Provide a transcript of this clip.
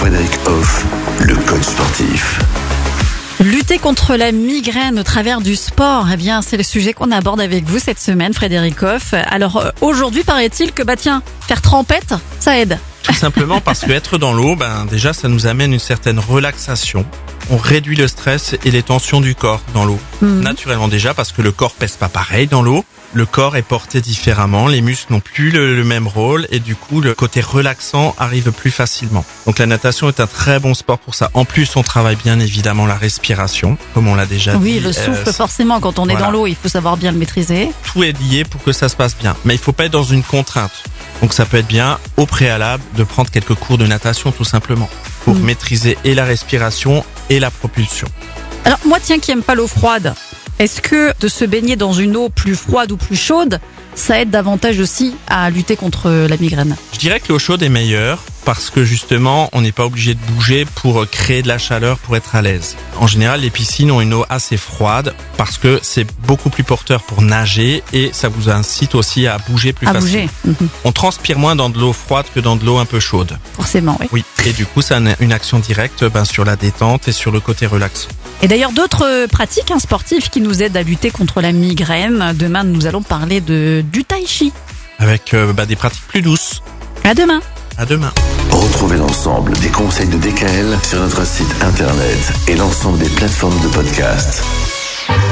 Frédéric Hoff, le coach sportif. Lutter contre la migraine au travers du sport, eh bien, c'est le sujet qu'on aborde avec vous cette semaine, Frédéric Hoff. Alors, euh, aujourd'hui, paraît-il que, bah tiens, faire trempette, ça aide. Tout simplement parce que être dans l'eau, ben déjà, ça nous amène une certaine relaxation. On réduit le stress et les tensions du corps dans l'eau. Mhm. Naturellement déjà parce que le corps pèse pas pareil dans l'eau. Le corps est porté différemment, les muscles n'ont plus le, le même rôle et du coup le côté relaxant arrive plus facilement. Donc la natation est un très bon sport pour ça. En plus, on travaille bien évidemment la respiration, comme on l'a déjà dit. Oui, le Euh, souffle, forcément, quand on est voilà. dans l'eau, il faut savoir bien le maîtriser. tout est lié pour que ça se passe bien. Mais il faut pas être dans une contrainte. Donc ça peut être bien au préalable de prendre quelques cours de natation tout simplement pour Mm. maîtriser et la respiration et la propulsion. Alors, moi, tiens, qui aime pas l'eau froide, est-ce que de se baigner dans une eau plus froide ou plus chaude, ça aide davantage aussi à lutter contre la migraine? Je dirais que l'eau chaude est meilleure parce que justement on n'est pas obligé de bouger pour créer de la chaleur pour être à l'aise. En général les piscines ont une eau assez froide parce que c'est beaucoup plus porteur pour nager et ça vous incite aussi à bouger plus À facilement. bouger, Mhm. On transpire moins dans de l'eau froide que dans de l'eau un peu chaude. forcément, oui. Oui, et du coup ça a une- une action directe ben, sur la détente et sur le côté relaxant. Et d'ailleurs, d'autres euh, pratiques hein, sportives qui nous aident à lutter contre la migraine. Demain, nous allons parler de du tai chi. avec euh, bah, des pratiques plus douces. À demain. À demain. Retrouvez l'ensemble des conseils de DKL sur notre site internet et l'ensemble des plateformes de podcast.